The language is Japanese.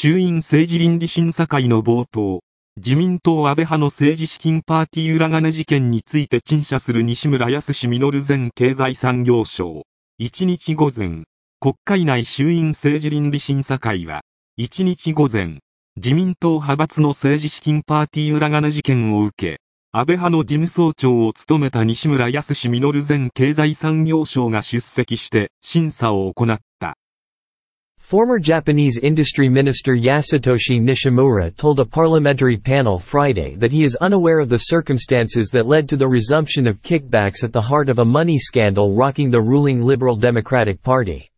衆院政治倫理審査会の冒頭、自民党安倍派の政治資金パーティー裏金事件について陳謝する西村康稔前経済産業省。1日午前、国会内衆院政治倫理審査会は、1日午前、自民党派閥の政治資金パーティー裏金事件を受け、安倍派の事務総長を務めた西村康稔前経済産業省が出席して審査を行った。Former Japanese Industry Minister Yasutoshi Nishimura told a parliamentary panel Friday that he is unaware of the circumstances that led to the resumption of kickbacks at the heart of a money scandal rocking the ruling Liberal Democratic Party.